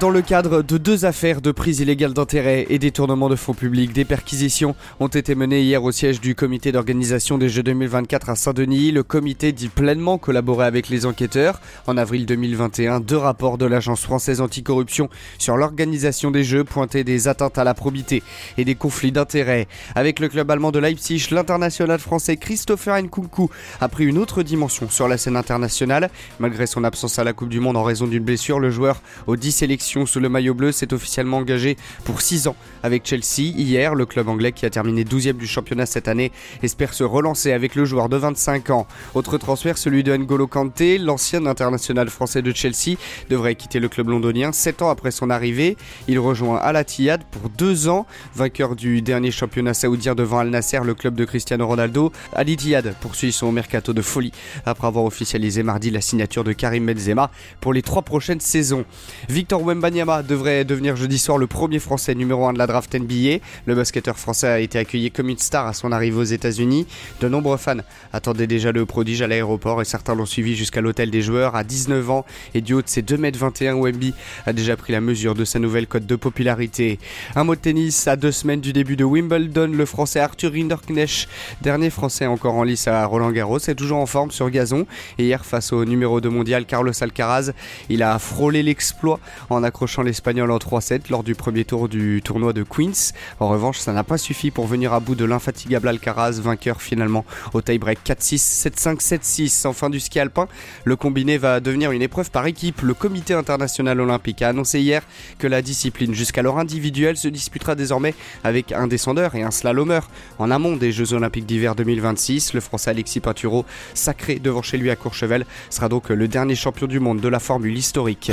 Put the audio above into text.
Dans le cadre de deux affaires de prise illégale d'intérêt et détournement de fonds publics, des perquisitions ont été menées hier au siège du comité d'organisation des Jeux 2024 à Saint-Denis. Le comité dit pleinement collaborer avec les enquêteurs. En avril 2021, deux rapports de l'Agence française anticorruption sur l'organisation des Jeux pointaient des atteintes à la probité et des conflits d'intérêts. Avec le club allemand de Leipzig, l'international français Christopher Nkunku a pris une autre dimension sur la scène internationale. Malgré son absence à la Coupe du Monde en raison d'une blessure, le joueur aux 10 sélections sous le maillot bleu s'est officiellement engagé pour 6 ans avec Chelsea. Hier, le club anglais qui a terminé 12e du championnat cette année espère se relancer avec le joueur de 25 ans. Autre transfert, celui de N'Golo Kanté, l'ancien international français de Chelsea, devrait quitter le club londonien 7 ans après son arrivée. Il rejoint Al Attiyad pour 2 ans, vainqueur du dernier championnat saoudien devant Al Nasser, le club de Cristiano Ronaldo. Al Attiyad poursuit son mercato de folie après avoir officialisé mardi la signature de Karim Benzema pour les trois prochaines saisons. Victor Wembanyama devrait devenir jeudi soir le premier Français numéro 1 de la draft NBA. Le basketteur français a été accueilli comme une star à son arrivée aux États-Unis. De nombreux fans attendaient déjà le prodige à l'aéroport et certains l'ont suivi jusqu'à l'hôtel des joueurs à 19 ans et du haut de ses 2m21 Wemby a déjà pris la mesure de sa nouvelle cote de popularité. Un mot de tennis à deux semaines du début de Wimbledon, le français Arthur Rinderknecht, dernier français encore en lice à Roland Garros, est toujours en forme sur gazon hier face au numéro 2 mondial Carlos Alcaraz, il a frôlé l'exploit en accrochant l'Espagnol en 3-7 lors du premier tour du tournoi de Queens. En revanche, ça n'a pas suffi pour venir à bout de l'infatigable Alcaraz, vainqueur finalement au tie-break 4-6, 7-5, 7-6. En fin du ski alpin, le combiné va devenir une épreuve par équipe. Le comité international olympique a annoncé hier que la discipline jusqu'alors individuelle se disputera désormais avec un descendeur et un slalomeur. En amont des Jeux olympiques d'hiver 2026, le français Alexis Pinturo, sacré devant chez lui à Courchevel, sera donc le dernier champion du monde de la formule historique.